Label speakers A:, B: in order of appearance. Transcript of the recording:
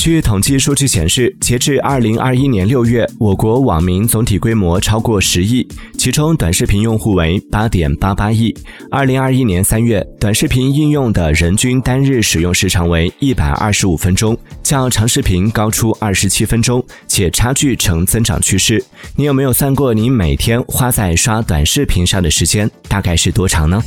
A: 据统计数据显示，截至二零二一年六月，我国网民总体规模超过十亿，其中短视频用户为八点八八亿。二零二一年三月，短视频应用的人均单日使用时长为一百二十五分钟，较长视频高出二十七分钟，且差距呈增长趋势。你有没有算过，你每天花在刷短视频上的时间大概是多长呢？